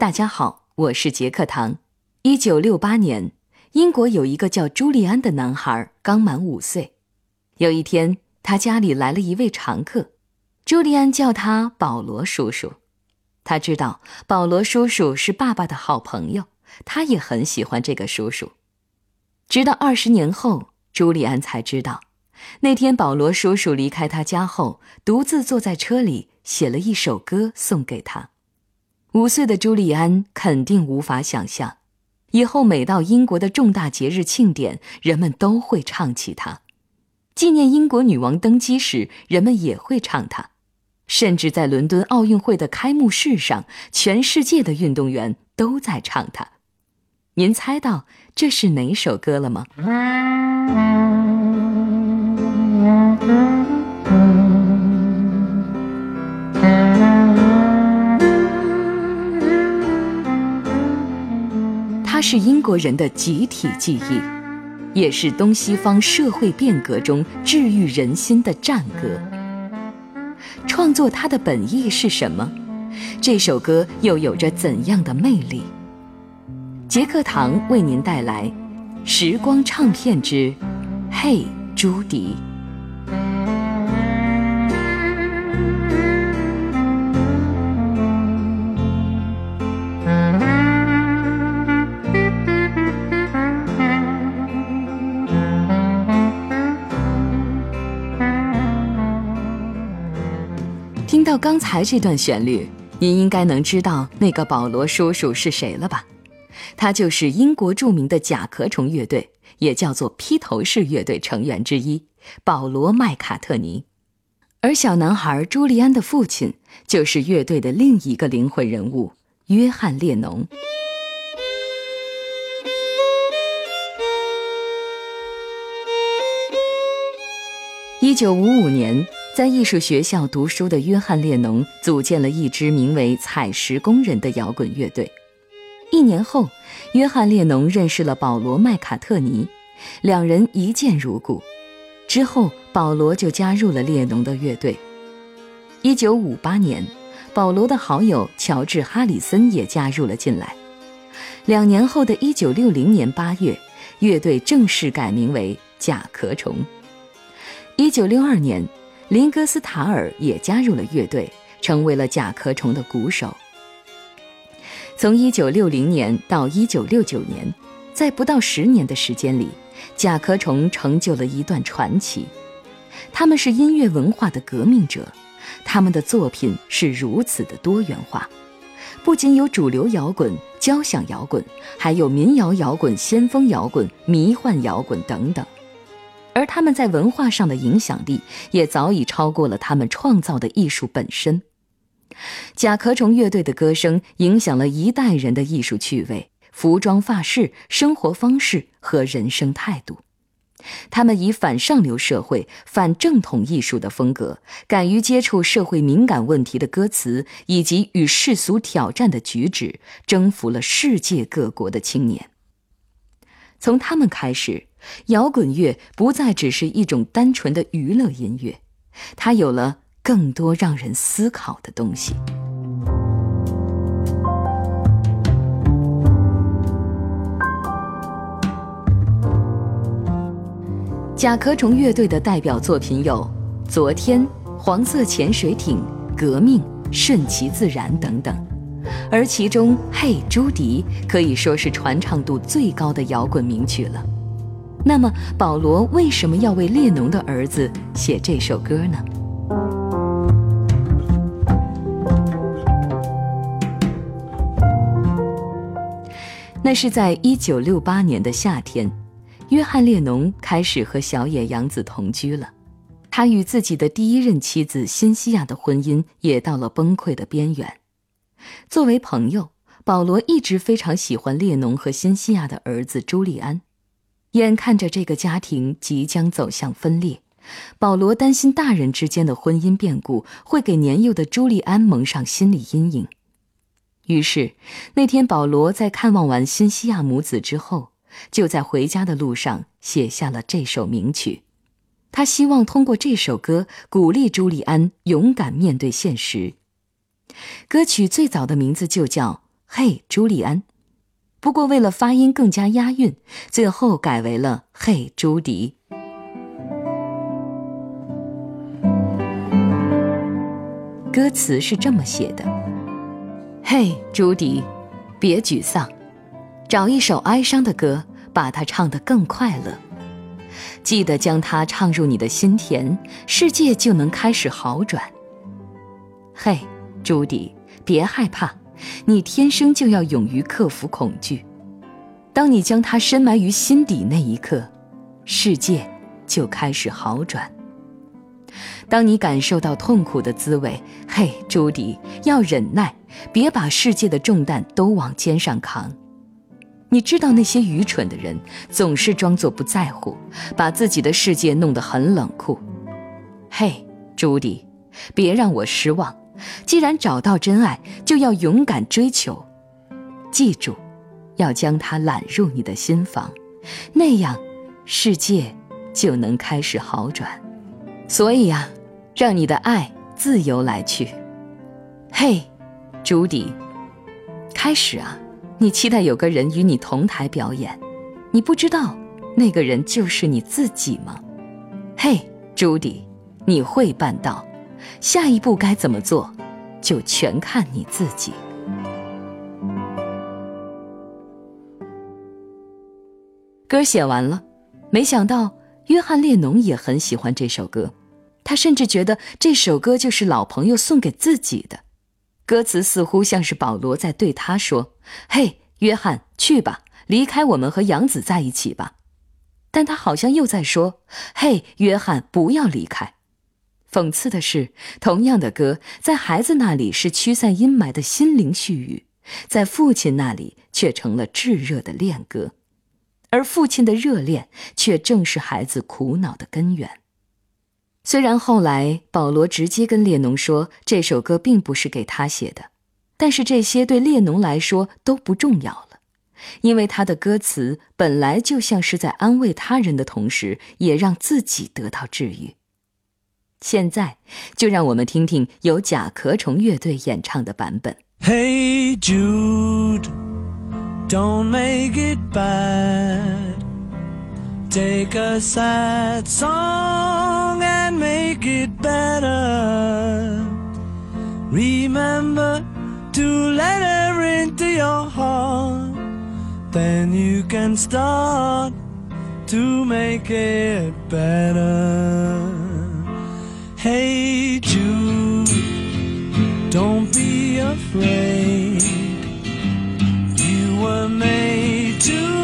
大家好，我是杰克唐。一九六八年，英国有一个叫朱利安的男孩，刚满五岁。有一天，他家里来了一位常客，朱利安叫他保罗叔叔。他知道保罗叔叔是爸爸的好朋友，他也很喜欢这个叔叔。直到二十年后，朱利安才知道，那天保罗叔叔离开他家后，独自坐在车里写了一首歌送给他。五岁的朱利安肯定无法想象，以后每到英国的重大节日庆典，人们都会唱起它；纪念英国女王登基时，人们也会唱它；甚至在伦敦奥运会的开幕式上，全世界的运动员都在唱它。您猜到这是哪首歌了吗？它是英国人的集体记忆，也是东西方社会变革中治愈人心的战歌。创作它的本意是什么？这首歌又有着怎样的魅力？杰克唐为您带来《时光唱片之嘿，朱迪》。刚才这段旋律，您应该能知道那个保罗叔叔是谁了吧？他就是英国著名的甲壳虫乐队，也叫做披头士乐队成员之一保罗·麦卡特尼。而小男孩朱利安的父亲就是乐队的另一个灵魂人物约翰·列侬。一九五五年。在艺术学校读书的约翰·列侬组建了一支名为“采石工人”的摇滚乐队。一年后，约翰·列侬认识了保罗·麦卡特尼，两人一见如故。之后，保罗就加入了列侬的乐队。一九五八年，保罗的好友乔治·哈里森也加入了进来。两年后的一九六零年八月，乐队正式改名为甲壳虫。一九六二年。林格斯塔尔也加入了乐队，成为了甲壳虫的鼓手。从1960年到1969年，在不到十年的时间里，甲壳虫成就了一段传奇。他们是音乐文化的革命者，他们的作品是如此的多元化，不仅有主流摇滚、交响摇滚，还有民谣摇滚、先锋摇滚、迷幻摇滚等等。而他们在文化上的影响力也早已超过了他们创造的艺术本身。甲壳虫乐队的歌声影响了一代人的艺术趣味、服装发饰、生活方式和人生态度。他们以反上流社会、反正统艺术的风格，敢于接触社会敏感问题的歌词，以及与世俗挑战的举止，征服了世界各国的青年。从他们开始。摇滚乐不再只是一种单纯的娱乐音乐，它有了更多让人思考的东西。甲壳虫乐队的代表作品有《昨天》《黄色潜水艇》《革命》《顺其自然》等等，而其中《嘿，朱迪》可以说是传唱度最高的摇滚名曲了。那么，保罗为什么要为列侬的儿子写这首歌呢？那是在一九六八年的夏天，约翰·列侬开始和小野洋子同居了。他与自己的第一任妻子辛西娅的婚姻也到了崩溃的边缘。作为朋友，保罗一直非常喜欢列侬和辛西娅的儿子朱利安。眼看着这个家庭即将走向分裂，保罗担心大人之间的婚姻变故会给年幼的朱利安蒙上心理阴影。于是，那天保罗在看望完新西亚母子之后，就在回家的路上写下了这首名曲。他希望通过这首歌鼓励朱利安勇敢面对现实。歌曲最早的名字就叫《嘿，朱利安。不过为了发音更加押韵，最后改为了嘿，朱迪。歌词是这么写的：嘿，朱迪，别沮丧，找一首哀伤的歌，把它唱得更快乐。记得将它唱入你的心田，世界就能开始好转。嘿，朱迪，别害怕，你天生就要勇于克服恐惧。当你将它深埋于心底那一刻，世界就开始好转。当你感受到痛苦的滋味，嘿，朱迪，要忍耐，别把世界的重担都往肩上扛。你知道那些愚蠢的人总是装作不在乎，把自己的世界弄得很冷酷。嘿，朱迪，别让我失望。既然找到真爱，就要勇敢追求。记住，要将它揽入你的心房，那样，世界就能开始好转。所以呀，让你的爱自由来去。嘿，朱迪，开始啊！你期待有个人与你同台表演，你不知道那个人就是你自己吗？嘿，朱迪，你会办到。下一步该怎么做，就全看你自己。歌写完了，没想到约翰列侬也很喜欢这首歌，他甚至觉得这首歌就是老朋友送给自己的。歌词似乎像是保罗在对他说：“嘿，约翰，去吧，离开我们和杨子在一起吧。”但他好像又在说：“嘿，约翰，不要离开。”讽刺的是，同样的歌在孩子那里是驱散阴霾的心灵絮语，在父亲那里却成了炙热的恋歌，而父亲的热恋却正是孩子苦恼的根源。虽然后来保罗直接跟列侬说这首歌并不是给他写的，但是这些对列侬来说都不重要了，因为他的歌词本来就像是在安慰他人的同时，也让自己得到治愈。现在就让我们听听由甲壳虫乐队演唱的版本。Hey Jude, don't make it bad. Take a sad song and make it better. Remember to let her into your heart. Then you can start to make it better. Hey Jude, don't be afraid. You were made to《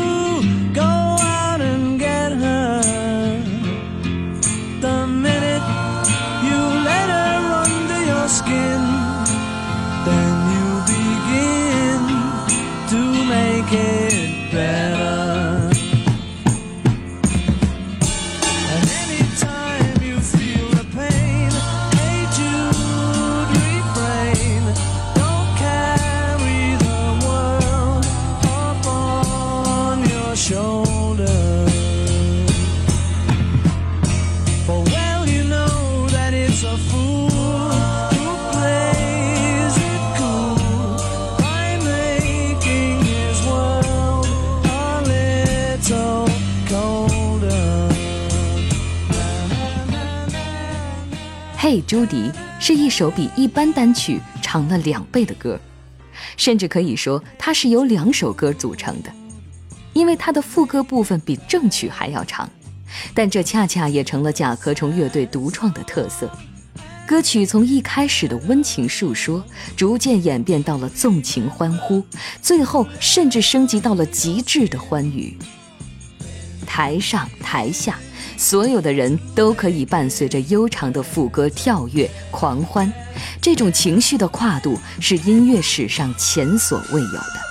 首比一般单曲长了两倍的歌，甚至可以说它是由两首歌组成的，因为它的副歌部分比正曲还要长。但这恰恰也成了甲壳虫乐队独创的特色。歌曲从一开始的温情诉说，逐渐演变到了纵情欢呼，最后甚至升级到了极致的欢愉。台上台下。所有的人都可以伴随着悠长的副歌跳跃狂欢，这种情绪的跨度是音乐史上前所未有的。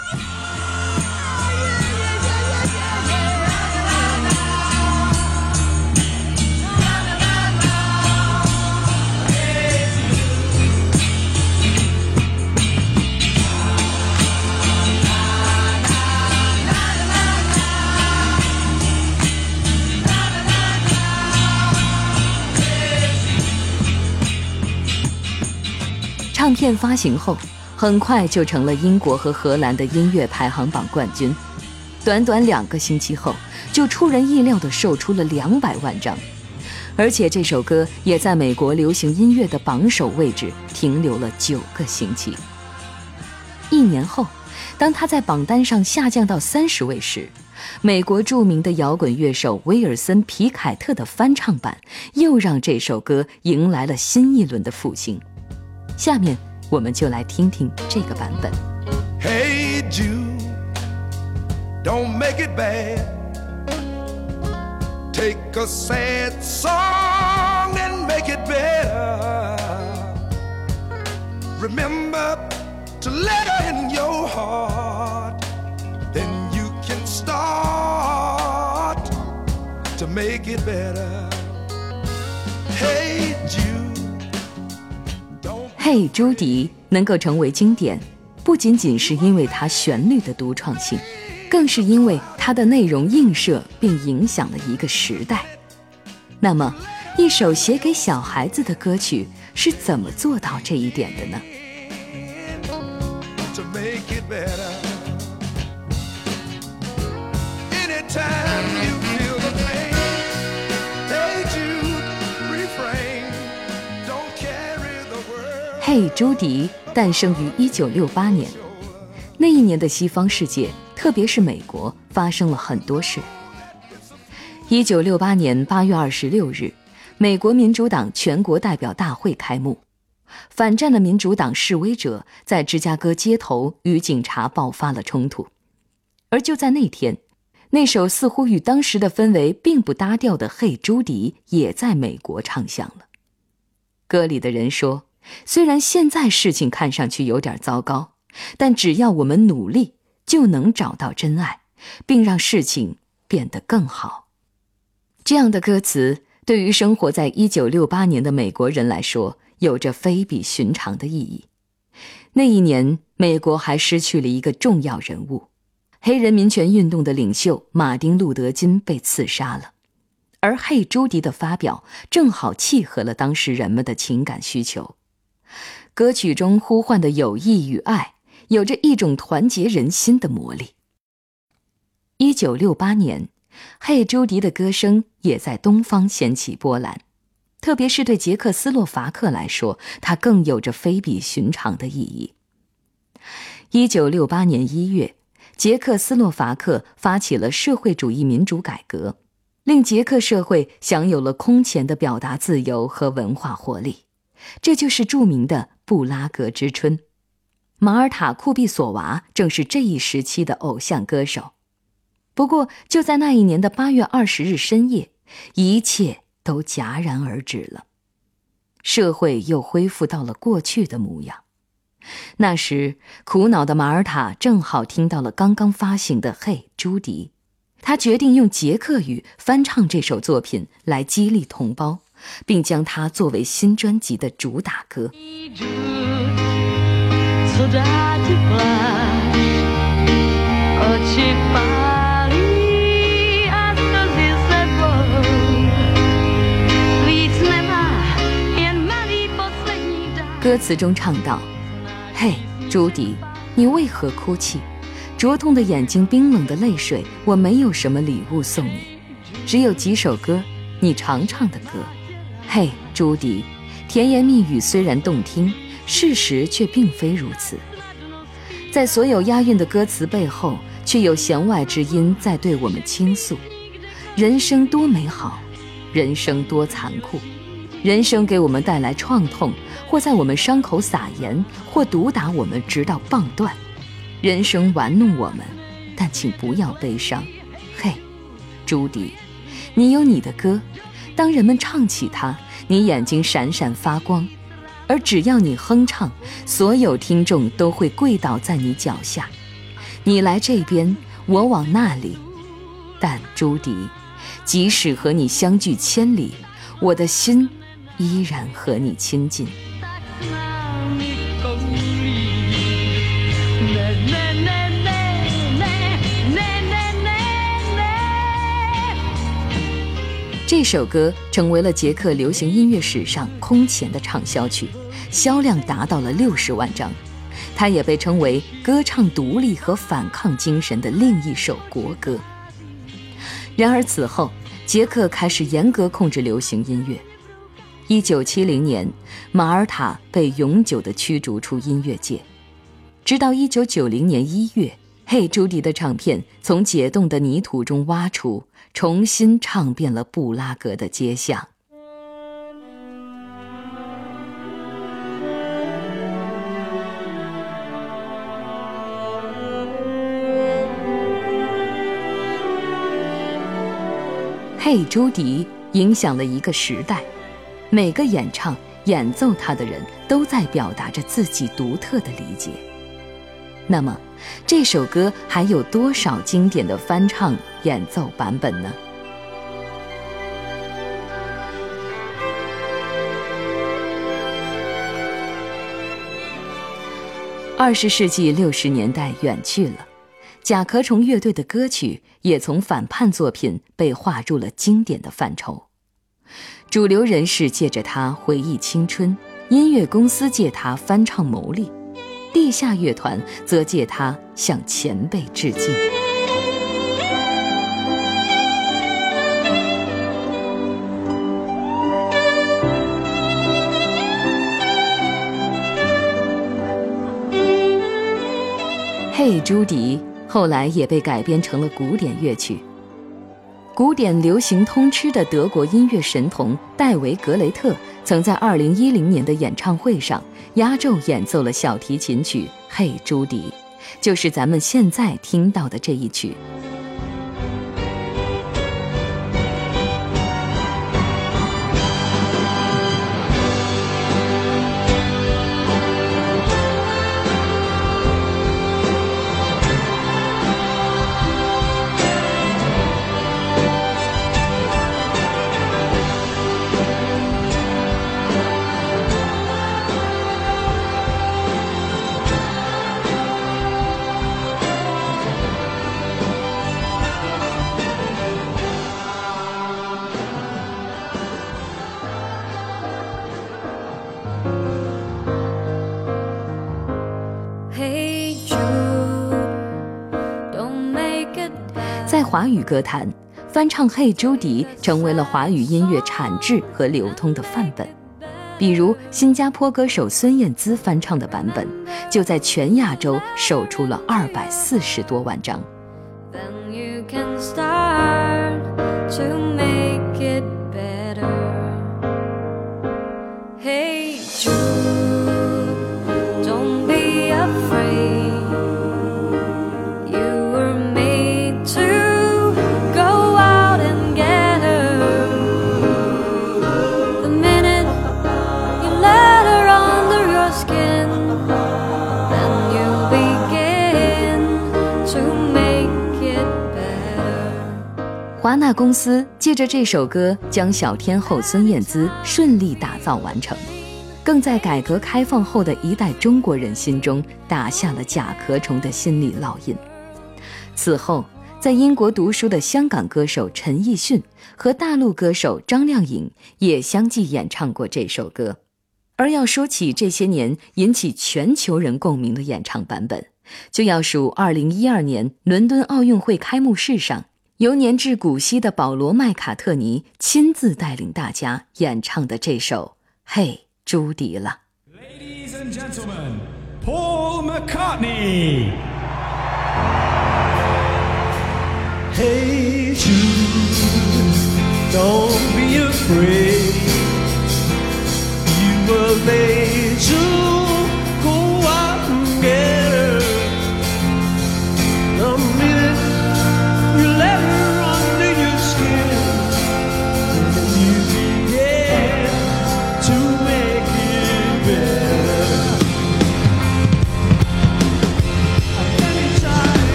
片发行后，很快就成了英国和荷兰的音乐排行榜冠军。短短两个星期后，就出人意料地售出了两百万张，而且这首歌也在美国流行音乐的榜首位置停留了九个星期。一年后，当他在榜单上下降到三十位时，美国著名的摇滚乐手威尔森·皮凯特的翻唱版又让这首歌迎来了新一轮的复兴。下面我们就来听听这个版本。 Hey Jude, don't make it bad. Take a sad song and make it better. Remember to let her in your heart. Then you can start to make it better. Hey Jude, don't 嘿，朱迪能够成为经典，不仅仅是因为它旋律的独创性，更是因为它的内容映射并影响了一个时代。那么，一首写给小孩子的歌曲是怎么做到这一点的呢？嘿，朱迪诞生于1968年。那一年的西方世界，特别是美国，发生了很多事。1968年8月26日，美国民主党全国代表大会开幕，反战的民主党示威者在芝加哥街头与警察爆发了冲突。而就在那天，那首似乎与当时的氛围并不搭调的《嘿，朱迪》也在美国唱响了。歌里的人说：“虽然现在事情看上去有点糟糕，但只要我们努力，就能找到真爱，并让事情变得更好。”这样的歌词对于生活在1968年的美国人来说，有着非比寻常的意义。那一年，美国还失去了一个重要人物，黑人民权运动的领袖马丁·路德·金被刺杀了。而《嘿，朱迪》的发表正好契合了当时人们的情感需求。歌曲中呼唤的友谊与爱，有着一种团结人心的魔力。一九六八年，《嘿，朱迪》的歌声也在东方掀起波澜，特别是对捷克斯洛伐克来说，它更有着非比寻常的意义。一九六八年一月，捷克斯洛伐克发起了社会主义民主改革。令捷克社会享有了空前的表达自由和文化活力，这就是著名的布拉格之春。马尔塔·库毕索娃正是这一时期的偶像歌手。不过，就在那一年的八月二十日深夜，一切都戛然而止了，社会又恢复到了过去的模样。那时，苦恼的马尔塔正好听到了刚刚发行的《嘿，朱迪》。他决定用捷克语翻唱这首作品来激励同胞，并将它作为新专辑的主打歌。歌词中唱道，嘿，朱迪，你为何哭泣？灼痛的眼睛，冰冷的泪水，我没有什么礼物送你，只有几首歌，你常唱的歌。嘿，朱迪，甜言蜜语虽然动听，事实却并非如此。在所有押韵的歌词背后，却有弦外之音在对我们倾诉：人生多美好，人生多残酷。人生给我们带来创痛，或在我们伤口撒盐，或毒打我们直到棒断。人生玩弄我们，但请不要悲伤。嘿，朱迪，你有你的歌，当人们唱起它，你眼睛闪闪发光，而只要你哼唱，所有听众都会跪倒在你脚下。你来这边，我往那里，但朱迪，即使和你相距千里，我的心依然和你亲近。这首歌成为了捷克流行音乐史上空前的畅销曲，销量达到了六十万张，它也被称为歌唱独立和反抗精神的另一首国歌。然而此后，捷克开始严格控制流行音乐。一九七零年，马尔塔被永久地驱逐出音乐界。直到一九九零年一月，嘿，朱迪的唱片从解冻的泥土中挖出，重新唱遍了布拉格的街巷。嘿，朱迪影响了一个时代，每个演唱、演奏它的人都在表达着自己独特的理解。那么，这首歌还有多少经典的翻唱演奏版本呢？二十世纪六十年代远去了。甲壳虫乐队的歌曲也从反叛作品被划入了经典的范畴，主流人士借着它回忆青春，音乐公司借它翻唱牟利，地下乐团则借它向前辈致敬。嘿，朱迪。后来也被改编成了古典乐曲。古典流行通吃的德国音乐神童戴维·格雷特，曾在2010年的演唱会上压轴演奏了小提琴曲《嘿，朱迪》，就是咱们现在听到的这一曲。华语歌坛，翻唱《嘿，朱迪》成为了华语音乐产制和流通的范本。比如，新加坡歌手孙燕姿翻唱的版本，就在全亚洲售出了二百四十多万张。华纳公司借着这首歌，将小天后孙燕姿顺利打造完成，更在改革开放后的一代中国人心中打下了甲壳虫的心理烙印。此后，在英国读书的香港歌手陈奕迅和大陆歌手张靓颖也相继演唱过这首歌。而要说起这些年引起全球人共鸣的演唱版本，就要数2012年伦敦奥运会开幕式上。由年至古稀的保罗·麦卡特尼亲自带领大家演唱的这首《嘿，朱迪》了。Ladies and gentlemen, Paul McCartney. Hey Jude, don't be afraid. You were made to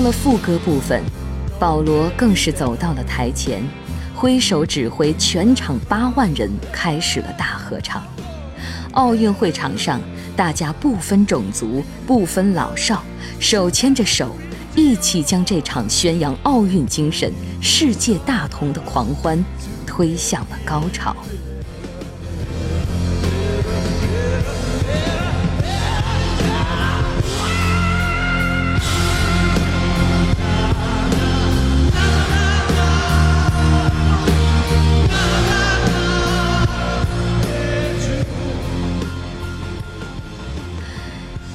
到了副歌部分，保罗更是走到了台前，挥手指挥全场八万人开始了大合唱。奥运会场上，大家不分种族、不分老少，手牵着手，一起将这场宣扬奥运精神、世界大同的狂欢推向了高潮。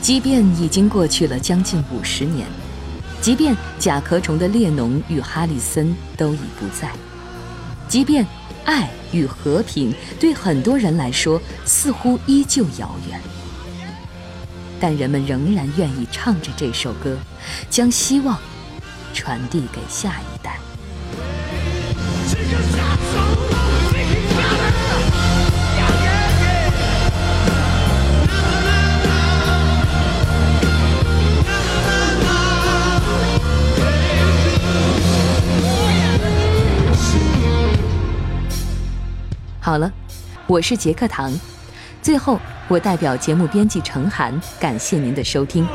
即便已经过去了将近五十年，即便甲壳虫的列侬与哈里森都已不在，即便爱与和平对很多人来说似乎依旧遥远，但人们仍然愿意唱着这首歌，将希望传递给下一代。好了，我是杰克唐。最后，我代表节目编辑程涵，感谢您的收听。